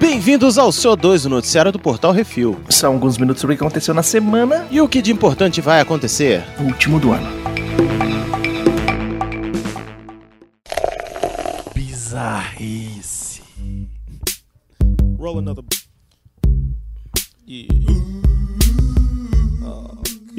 Bem-vindos ao CO2, o noticiário do Portal Refil. São alguns minutos sobre o que aconteceu na semana E o que de importante vai acontecer? último do ano. Bizarrice. Roll another.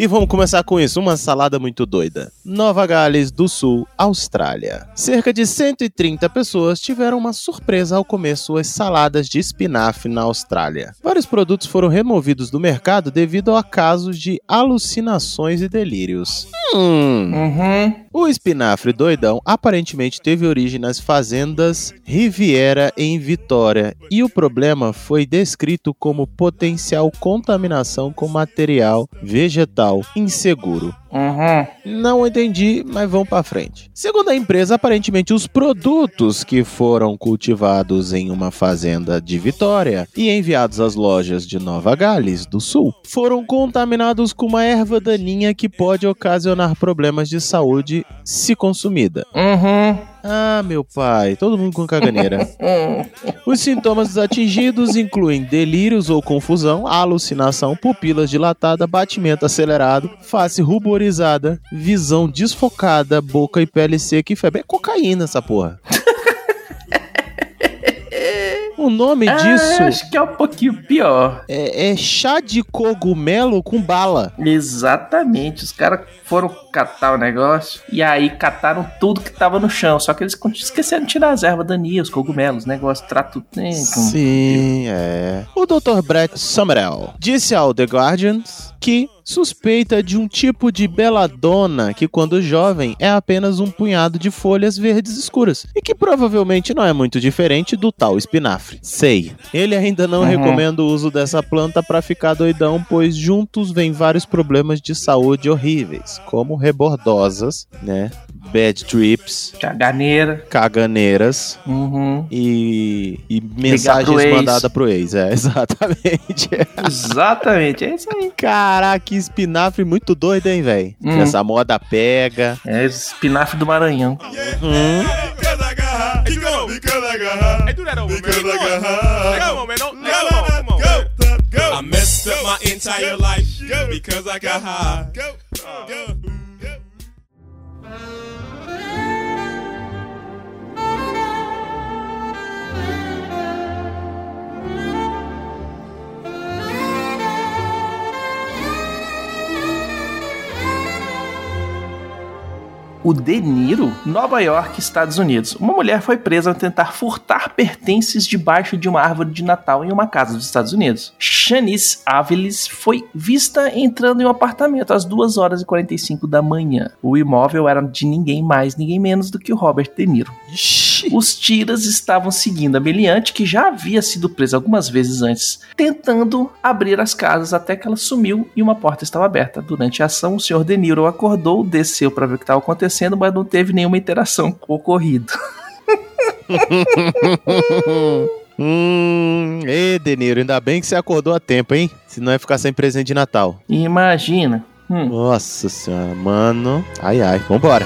E vamos começar com isso, uma salada muito doida. Nova Gales do Sul, Austrália. Cerca de 130 pessoas tiveram uma surpresa ao comer suas saladas de espinafre na Austrália. Vários produtos foram removidos do mercado devido a casos de alucinações e delírios. Hum. Uhum. O espinafre doidão aparentemente teve origem nas fazendas Riviera em Vitória e o problema foi descrito como potencial contaminação com material vegetal inseguro. Uhum. Não entendi, mas vamos para frente. Segundo a empresa, aparentemente os produtos que foram cultivados em uma fazenda de Vitória e enviados às lojas de Nova Gales do Sul foram contaminados com uma erva daninha que pode ocasionar problemas de saúde se consumida. Uhum. Ah, meu pai, todo mundo com caganeira. Os sintomas dos atingidos incluem delírios ou confusão, alucinação, pupilas dilatadas, batimento acelerado, face ruborizada, visão desfocada, boca e pele seca e febre. É cocaína essa porra. O nome disso Ah, acho que é um pouquinho pior. é, é chá de cogumelo com bala. Exatamente. Os caras foram catar o negócio e aí cataram tudo que tava no chão. Só que eles esqueceram de tirar as ervas daninhas, os cogumelos, negócio, trato. né, com- Sim, é. O Dr. Brett Summerall disse ao The Guardian que suspeita de um tipo de beladona que, quando jovem, é apenas um punhado de folhas verdes escuras e que provavelmente não é muito diferente do tal espinafre. Sei. Ele ainda não Uhum. recomenda o uso dessa planta para ficar doidão, pois juntos vem vários problemas de saúde horríveis, como rebordosas, né? Bad trips, Caganeira. caganeiras, Uhum. e, e mensagens mandadas pro ex. É, exatamente. Exatamente, é isso aí. Caraca, que espinafre muito doido, hein, velho? Hum. Essa moda pega. É espinafre do Maranhão. Hum. I messed up my entire life because I got high. Go, go, go. O De Niro, Nova York, Estados Unidos. Uma mulher foi presa ao tentar furtar pertences debaixo de uma árvore de Natal em uma casa dos Estados Unidos. Shanice Aviles foi vista entrando em um apartamento às 2 horas e 45 da manhã. O imóvel era de ninguém mais, ninguém menos do que o Robert De Niro. Ixi. Os tiras estavam seguindo a meliante, que já havia sido presa algumas vezes antes, tentando abrir as casas até que ela sumiu e uma porta estava aberta. Durante a ação, o Sr. De Niro acordou, desceu para ver o que estava acontecendo, mas não teve nenhuma interação com o ocorrido. Hum, ê, Deniro, ainda bem que você acordou a tempo, hein? Senão ia ficar sem presente de Natal. Imagina. Hum. Nossa senhora, mano. Ai, ai, vambora.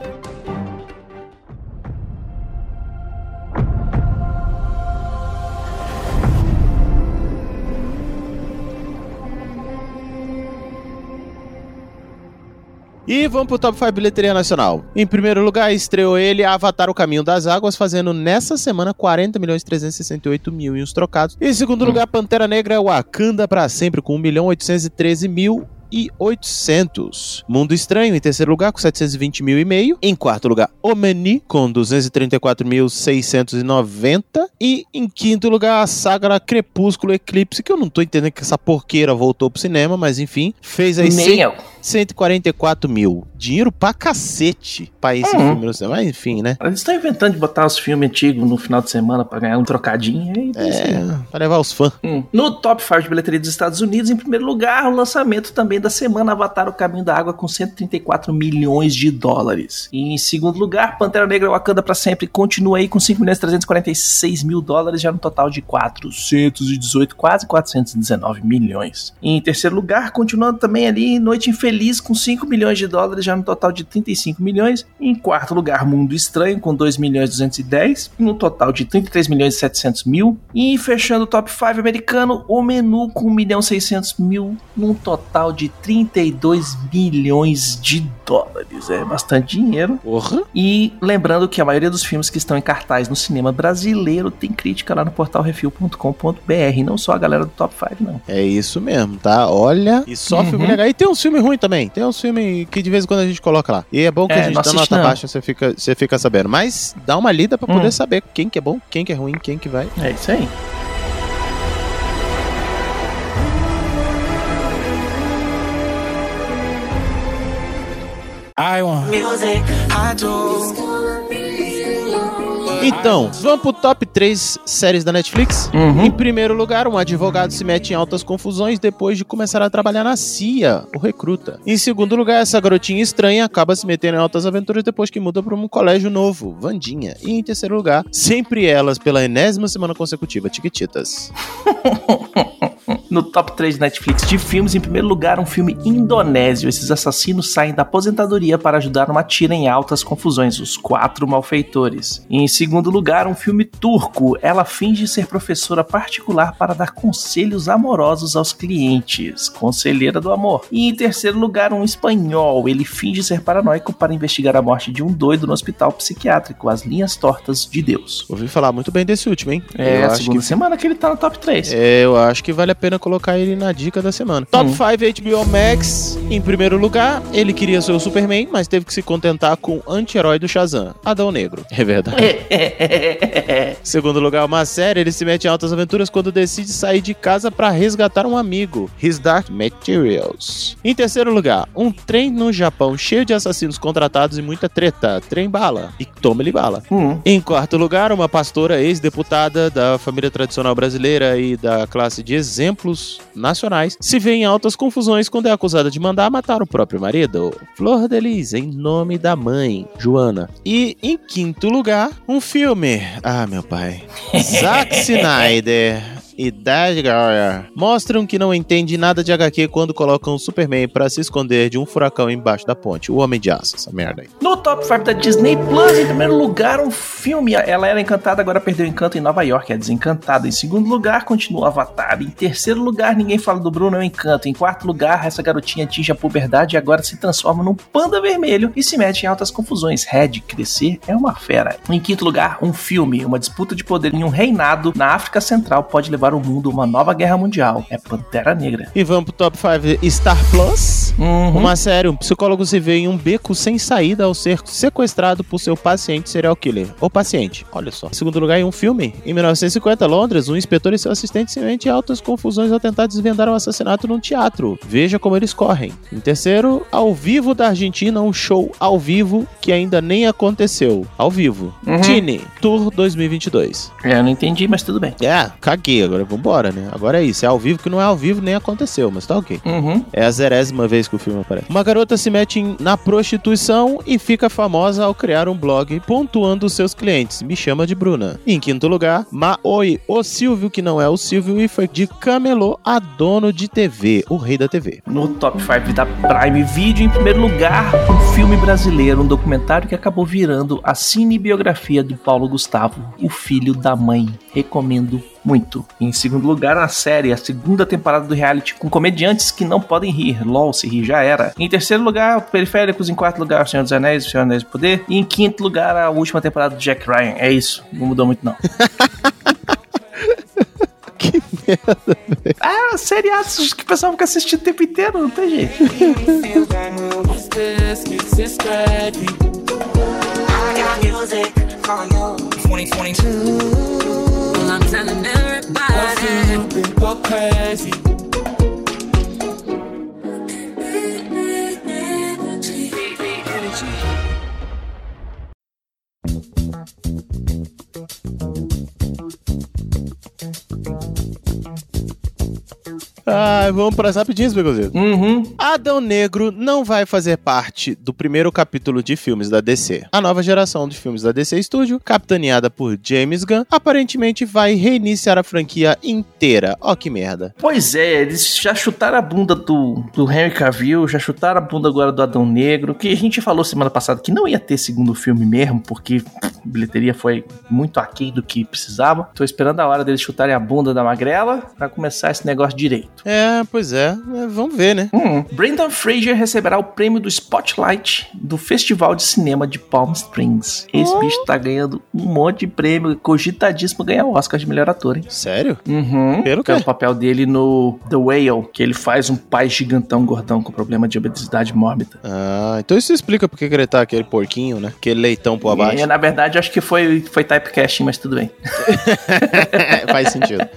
E vamos pro Top 5 Bilheteria Nacional. Em primeiro lugar, estreou ele Avatar O Caminho das Águas, fazendo nessa semana 40 milhões 368 mil e uns trocados. Em segundo lugar, Pantera Negra Wakanda pra sempre, com 1 milhão 813 mil e 800. Mundo Estranho em terceiro lugar com 720 mil e meio. Em quarto lugar, Omni com 234.690 e em quinto lugar a saga Crepúsculo Eclipse, que eu não tô entendendo que essa porqueira voltou pro cinema, mas enfim, fez aí Nem eu. 144 mil. Dinheiro pra cacete pra esse Uhum. filme no cinema. Mas enfim, né? Eles estão inventando de botar os filmes antigos no final de semana pra ganhar um trocadinho. E é aí. É, pra levar os fãs. Hum. No top 5 de bilheteria dos Estados Unidos, em primeiro lugar, o lançamento também da semana, Avatar O Caminho da Água com 134 milhões de dólares. E em segundo lugar, Pantera Negra Wakanda para sempre continua aí com 5 milhões 346 mil dólares, já no total de 418, quase 419 milhões. E em terceiro lugar, continuando também ali, Noite Infeliz com 5 milhões de dólares, já no total de 35 milhões. E em quarto lugar, Mundo Estranho com 2 milhões 210, no total de 33 milhões e 700 mil. E fechando o top 5 americano, o menu com 1 milhão 600 mil, num total de 32 milhões de dólares. É bastante dinheiro. Porra. E lembrando que a maioria dos filmes que estão em cartaz no cinema brasileiro tem crítica lá no portal refil.com.br, não só a galera do top 5, não. É isso mesmo, tá? Olha. E só Uhum. filme legal. E tem uns filmes ruins também. Tem uns filmes que de vez em quando a gente coloca lá. E é bom que É, a gente não dá nota não. baixa, você fica, você fica sabendo. Mas dá uma lida pra poder Hum. saber quem que é bom, quem que é ruim, quem que vai. É isso aí. I want Music. I do. Então, vamos pro top 3 séries da Netflix. Uhum. Em primeiro lugar, um advogado se mete em altas confusões depois de começar a trabalhar na CIA, o recruta. Em segundo lugar, essa garotinha estranha acaba se metendo em altas aventuras depois que muda para um colégio novo, Vandinha. E em terceiro lugar, sempre elas pela enésima semana consecutiva, Tiquititas. No top 3 Netflix de filmes, em primeiro lugar, um filme indonésio. Esses assassinos saem da aposentadoria para ajudar uma tira em altas confusões, os quatro malfeitores. Em segundo lugar, um filme turco. Ela finge ser professora particular para dar conselhos amorosos aos clientes. Conselheira do amor. E em terceiro lugar, um espanhol. Ele finge ser paranoico para investigar a morte de um doido no hospital psiquiátrico, As Linhas Tortas de Deus. Ouvi falar muito bem desse último, hein? É Eu a segunda que semana que ele tá no top 3. É, eu acho que vale a pena colocar ele na dica da semana. Top Hum. 5 HBO Max. Em primeiro lugar, ele queria ser o Superman, mas teve que se contentar com o anti-herói do Shazam, Adão Negro. É verdade. Segundo lugar, uma série, ele se mete em altas aventuras quando decide sair de casa para resgatar um amigo, His Dark Materials. Em terceiro lugar, um trem no Japão cheio de assassinos contratados e muita treta, trem bala. E toma-lhe bala. Hum. Em quarto lugar, uma pastora ex-deputada da família tradicional brasileira e da classe de nacionais se vê em altas confusões quando é acusada de mandar matar o próprio marido, Flor Delis, em nome da mãe, Joana. E em quinto lugar, um filme. Ah, meu pai. Zack Snyder. E Dad Goyer mostram que não entende nada de HQ quando colocam o Superman pra se esconder de um furacão embaixo da ponte. O Homem de Aço, essa merda aí. No top 5 da Disney Plus, em primeiro lugar, um filme. Ela era encantada, agora perdeu o encanto em Nova York, é desencantada. Em segundo lugar, continua Avatar. Em terceiro lugar, ninguém fala do Bruno, é o encanto. Em quarto lugar, essa garotinha atinge a puberdade e agora se transforma num panda vermelho e se mete em altas confusões. Red, crescer é uma fera. Em quinto lugar, um filme. Uma disputa de poder em um reinado na África Central pode levar o mundo uma nova guerra mundial. É Pantera Negra. E vamos pro top 5 Star Plus. Uhum. Uma série, um psicólogo se vê em um beco sem saída ao ser sequestrado por seu paciente serial killer. Ou paciente, olha só. Em segundo lugar, em um filme. Em 1950, Londres, um inspetor e seu assistente se metem em altas confusões ao tentar desvendar o assassinato num teatro. Veja como eles correm. Em terceiro, ao vivo da Argentina, um show ao vivo que ainda nem aconteceu. Ao vivo. Uhum. Tine, Tour 2022. É, eu não entendi, mas tudo bem. É, caguei agora, vambora, né? Agora é isso, é ao vivo que não é ao vivo, nem aconteceu, mas tá ok. Uhum. É a zerésima vez que o filme aparece. Uma garota se mete em- na prostituição e fica famosa ao criar um blog pontuando os seus clientes. Me chama de Bruna. Em quinto lugar, Maoi, o Silvio, que não é o Silvio, e foi de camelô a dono de TV, o rei da TV. No top 5 da Prime Video, em primeiro lugar, um filme brasileiro, um documentário que acabou virando a cinebiografia do Paulo Gustavo, o filho da mãe. Recomendo muito. Em segundo lugar, a série, a segunda temporada do reality com comediantes que não podem rir. LOL, se rir já era. Em terceiro lugar, Periféricos. Em quarto lugar, O Senhor dos Anéis, O Senhor dos Anéis do Poder. E em quinto lugar, a última temporada do Jack Ryan. É isso. Não mudou muito, não. Que merda. Ah, seriados que o pessoal fica assistindo o tempo inteiro, não tem jeito. I got music for you. 2022. I'm telling everybody. I've seen you crazy. Energy. Ah, vamos para as rapidinhas, Begozinho. Uhum. Adão Negro não vai fazer parte do primeiro capítulo de filmes da DC. A nova geração de filmes da DC Studio, capitaneada por James Gunn, aparentemente vai reiniciar a franquia inteira. Ó que merda. Pois é, eles já chutaram a bunda do, do Henry Cavill, já chutaram a bunda agora do Adão Negro, que a gente falou semana passada que não ia ter segundo filme mesmo, porque a bilheteria foi muito aquém do que precisava. Tô esperando a hora deles chutarem a bunda da magrela pra começar esse negócio direito. É, pois é. É, Vamos ver, né? Hum. Brendan Fraser receberá o prêmio do Spotlight do Festival de Cinema de Palm Springs. Esse bicho tá ganhando um monte de prêmio, cogitadíssimo ganhar o Oscar de melhor ator, hein? Sério? Uhum. Pelo Que é quê? o papel dele no The Whale, que ele faz um pai gigantão, gordão, com problema de obesidade mórbida. Ah, então isso explica por que que ele tá aquele porquinho, né? Aquele leitão por abaixo. E, na verdade, acho que foi, foi typecasting, mas tudo bem. Faz sentido.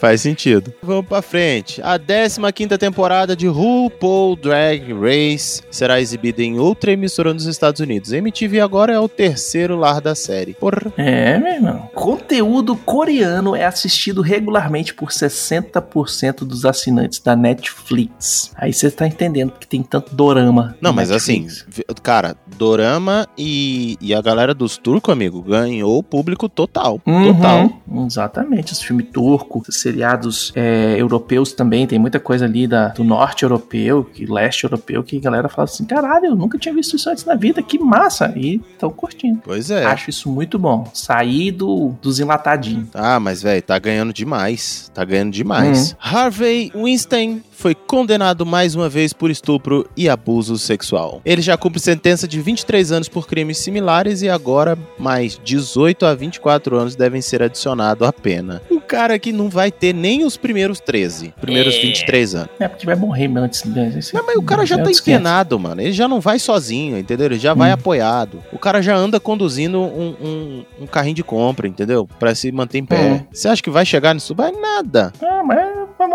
Faz sentido. Vamos pra frente. A 15 temporada de RuPaul Drag Race será exibida em outra emissora nos Estados Unidos. MTV agora é o terceiro lar da série. Porra. É, meu irmão. Conteúdo coreano é assistido regularmente por 60% dos assinantes da Netflix. Aí você tá entendendo que tem tanto dorama. Não, mas assim, Netflix. vi- cara, Dorama e, e a galera dos turcos, amigo, ganhou o público total. Total. Uhum, exatamente. Os filmes turcos, seriados é, europeus também. Tem muita coisa ali da, do norte europeu, que leste europeu, que a galera fala assim: caralho, eu nunca tinha visto isso antes na vida, que massa. E estão curtindo. Pois é. Acho isso muito bom. Sair do, dos enlatadinhos. Ah, mas, velho, tá ganhando demais. Tá ganhando demais. Harvey Weinstein foi condenado mais uma vez por estupro e abuso sexual. Ele já cumpre sentença de 23 anos por crimes similares e agora mais 18 a 24 anos devem ser adicionados à pena. O cara que não vai ter nem os primeiros 13, primeiros É. 23 anos. É, porque vai morrer antes. Esse- Não, mas o cara já é tá outros 500. empenado, mano. Ele já não vai sozinho, entendeu? Ele já vai Hum. apoiado. O cara já anda conduzindo um, um- um carrinho de compra, entendeu? Pra se manter em pé. Hum. Você acha que vai chegar nisso? Vai nada. Ah, mas vai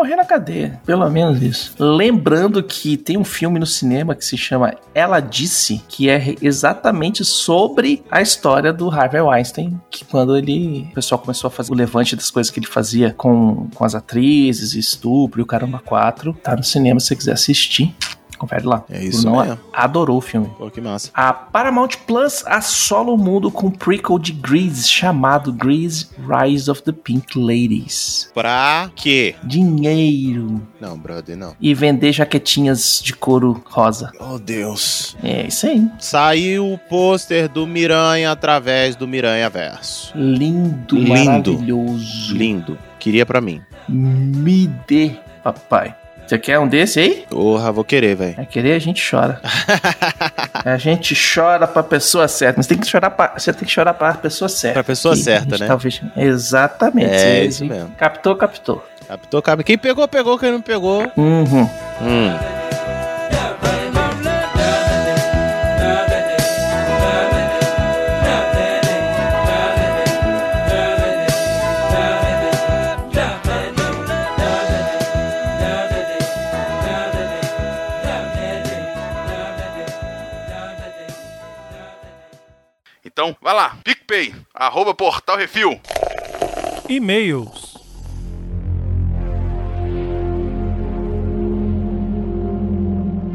morrer na cadeia. Pelo menos isso. Lembrando que tem um filme no cinema que se chama Ela Disse, que é exatamente sobre a história do Harvey Weinstein, que quando ele. O pessoal começou a fazer o levante das coisas que ele fazia com, com as atrizes, estupro o caramba 4. Tá no cinema se você quiser assistir. Confere lá. É isso Brunão mesmo. adorou o filme. Pô, que massa. A Paramount Plus assola o mundo com um prequel de Grease chamado Grease Rise of the Pink Ladies. Pra quê? Dinheiro Não, brother, não. e vender jaquetinhas de couro rosa. Oh, Deus. É isso aí. Saiu o pôster do Miranha através do Miranha Verso. Lindo, Lindo. maravilhoso. Lindo. Queria pra mim. Me dê, papai. Você quer um desse aí? Porra, vou querer, velho. É querer, a gente chora. a gente chora pra pessoa certa. Mas tem que chorar pra, você tem que chorar pra pessoa certa. Pra pessoa Que certa, né? Talvez, exatamente. É, Você- isso mesmo. Captou, captou. Captou, cabe. Quem pegou, pegou. Quem não pegou. Uhum. Hum. PicPay, arroba Portal Refil. E-mails.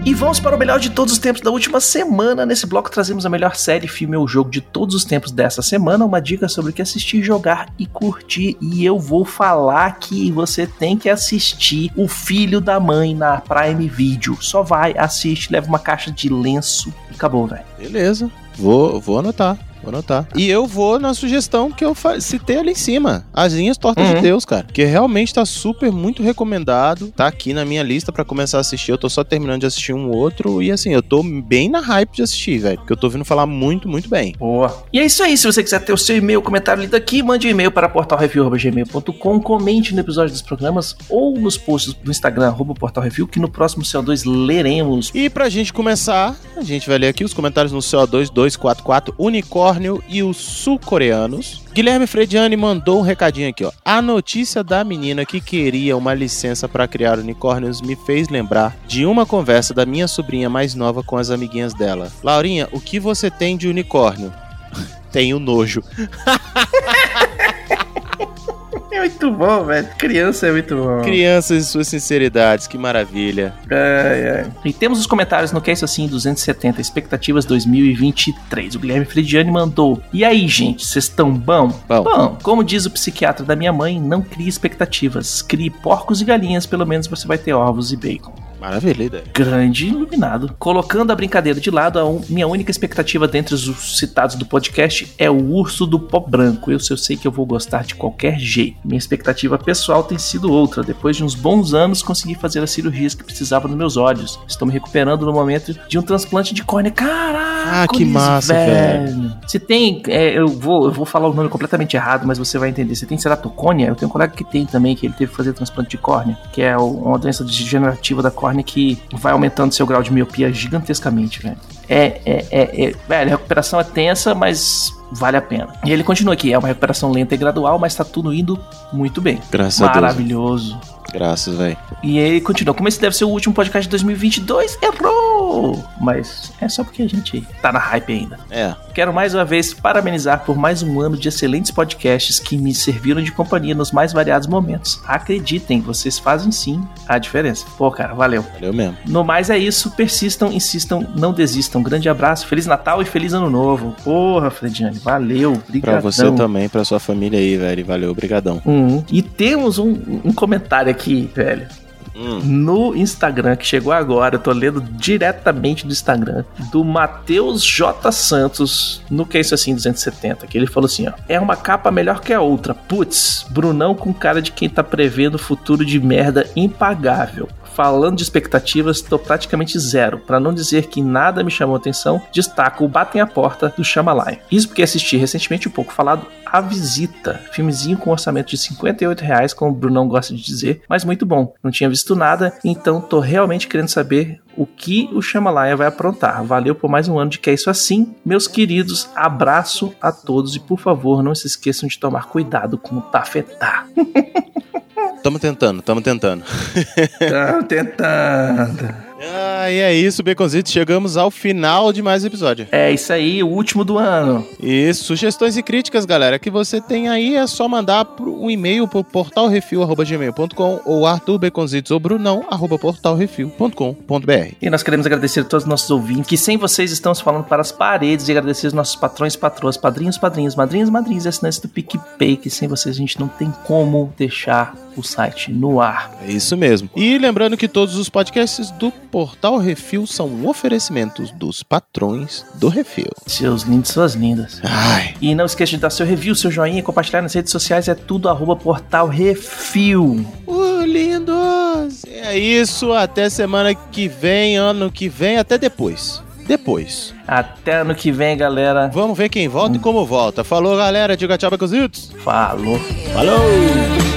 E vamos para o melhor de todos os tempos da última semana. Nesse bloco trazemos a melhor série, filme ou jogo de todos os tempos dessa semana. Uma dica sobre o que assistir, jogar e curtir. E eu vou falar que você tem que assistir O Filho da Mãe na Prime Video. Só vai, assiste, leva uma caixa de lenço e acabou, velho. Beleza. Vou, vou anotar. Vou anotar. E eu vou na sugestão que eu citei ali em cima. As linhas tortas Uhum. de Deus, cara. Que realmente tá super, muito recomendado. Tá aqui na minha lista pra começar a assistir. Eu tô só terminando de assistir um outro. E assim, eu tô bem na hype de assistir, velho. Porque eu tô ouvindo falar muito, muito bem. Boa. E é isso aí. Se você quiser ter o seu e-mail, comentário lido aqui, mande um e-mail para portalreview.gmail.com, comente no episódio dos programas ou nos posts do Instagram, arroba portalreview, que no próximo CO2 leremos. E pra gente começar, a gente vai ler aqui os comentários no CO2 244, Unicórnio e os sul-coreanos. Guilherme Frediani mandou um recadinho aqui, ó. A notícia da menina que queria uma licença pra criar unicórnios me fez lembrar de uma conversa da minha sobrinha mais nova com as amiguinhas dela. Laurinha, o que você tem de unicórnio? Tenho nojo. Eu muito bom, velho. Criança é muito bom. Crianças e suas sinceridades, que maravilha. Ai, ai. E temos os comentários no é Isso Assim 270, expectativas 2023. O Guilherme Frediani mandou. E aí, gente, vocês estão bom? Bom. como diz o psiquiatra da minha mãe, não crie expectativas. Crie porcos e galinhas, pelo menos você vai ter ovos e bacon. Maravilha, ideia. Grande iluminado. Colocando a brincadeira de lado, a un- minha única expectativa dentre os citados do podcast é o urso do pó branco. Eu, eu sei que eu vou gostar de qualquer jeito. Minha expectativa pessoal tem sido outra. Depois de uns bons anos, consegui fazer as cirurgias que precisava nos meus olhos. Estou me recuperando no momento de um transplante de córnea. Caraca! Ah, que massa, Você tem. é, eu, vou, eu vou falar o nome completamente errado, mas você vai entender. Você tem ceratocônia? Eu tenho um colega que tem também, que ele teve que fazer transplante de córnea, que é uma doença degenerativa da córnea que vai aumentando seu grau de miopia gigantescamente, velho. É, é, é, é. Velho, a recuperação é tensa, mas vale a pena. E ele continua aqui, é uma recuperação lenta e gradual, mas tá tudo indo muito bem. Graças a Deus. Maravilhoso. Graças, velho. E ele continua. Como esse deve ser o último podcast de 2022, errou! Mas é só porque a gente tá na hype ainda. É. Quero mais uma vez parabenizar por mais um ano de excelentes podcasts que me serviram de companhia nos mais variados momentos. Acreditem, vocês fazem sim a diferença. Pô, cara, valeu. Valeu mesmo. No mais é isso. Persistam, insistam, não desistam. Grande abraço, Feliz Natal e Feliz Ano Novo. Porra, Frediane, valeu. Pra Obrigadão. você também, pra sua família aí, velho. Valeu, brigadão. Uhum. E temos um, um comentário aqui, velho Hum. no Instagram, que chegou agora, eu tô lendo diretamente do Instagram, do Matheus J. Santos, no Que é Isso Assim 270, que ele falou assim, ó, é uma capa melhor que a outra, putz, Brunão com cara de quem tá prevendo futuro de merda impagável. Falando de expectativas, tô praticamente zero. Pra não dizer que nada me chamou atenção, destaco o Batem a Porta do Shyamalan. Isso porque assisti recentemente um pouco falado A Visita, filmezinho com orçamento de 58 reais, como o Brunão gosta de dizer, mas muito bom. Não tinha visto nada, então tô realmente querendo saber o que o Shyamalan vai aprontar. Valeu por mais um ano de Que é Isso Assim. Meus queridos, abraço a todos e por favor, não se esqueçam de tomar cuidado com o tafetá. Tamo tentando, tamo tentando. Tô tentando. Ah, e é isso, Baconzitos. Chegamos ao final de mais um episódio. É isso aí, o último do ano. E sugestões e críticas, galera, que você tem aí é só mandar um e-mail pro portalrefil.gmail.com ou Arthur Baconzitos ou Brunão, arroba portalrefil.com.br. E nós queremos agradecer a todos os nossos ouvintes, que sem vocês estamos falando para as paredes, e agradecer os nossos patrões, patroas, padrinhos, padrinhos, madrinhas, madrinhas e assinantes do PicPay, que sem vocês a gente não tem como deixar o site no ar. É isso mesmo. E lembrando que todos os podcasts do Portal Refil são oferecimentos dos patrões do Refil. Seus lindos, suas lindas. Ai, E não esqueça de dar seu review, seu joinha, compartilhar nas redes sociais, é tudo arroba portal refil. uh, lindos! É isso, até semana que vem, ano que vem, até depois. Depois. Até ano que vem, galera. Vamos ver quem volta e como volta. Falou, galera. Diga tchau, Baconzitos. Falou. Falou!